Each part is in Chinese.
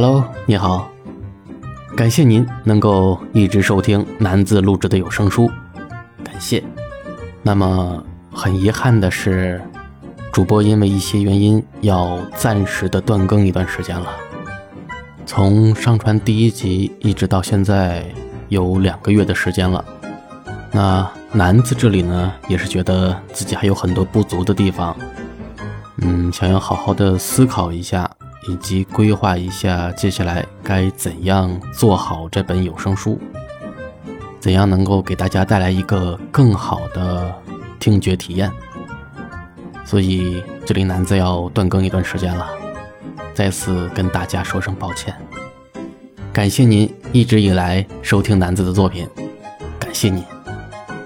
Hello，你好，感谢您能够一直收听南子录制的有声书，感谢。那么很遗憾的是，主播因为一些原因要暂时的断更一段时间了。从上传第一集一直到现在有两个月的时间了。那南子这里呢，也是觉得自己还有很多不足的地方，嗯，想要好好的思考一下。以及规划一下接下来该怎样做好这本有声书，怎样能够给大家带来一个更好的听觉体验。所以这里南子要断更一段时间了，再次跟大家说声抱歉。感谢您一直以来收听南子的作品，感谢您。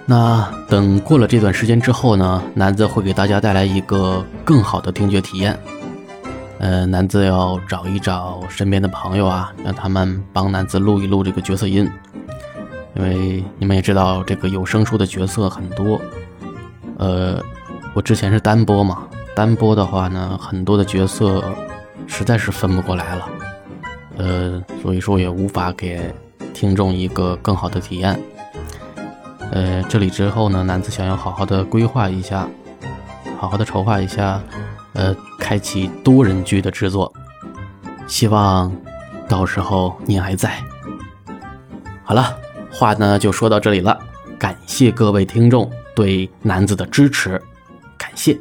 那等过了这段时间之后呢，南子会给大家带来一个更好的听觉体验。呃，男子要找一找身边的朋友啊，让他们帮男子录一录这个角色音，因为你们也知道，这个有声书的角色很多。呃，我之前是单播嘛，单播的话呢，很多的角色实在是分不过来了，呃，所以说也无法给听众一个更好的体验。呃，这里之后呢，男子想要好好的规划一下，好好的筹划一下。呃，开启多人剧的制作，希望到时候您还在。好了，话呢就说到这里了，感谢各位听众对男子的支持，感谢。